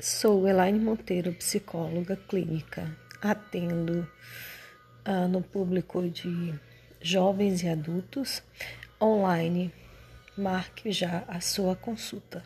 Sou Elaine Monteiro, psicóloga clínica. Atendo uh, no público de jovens e adultos online. Marque já a sua consulta.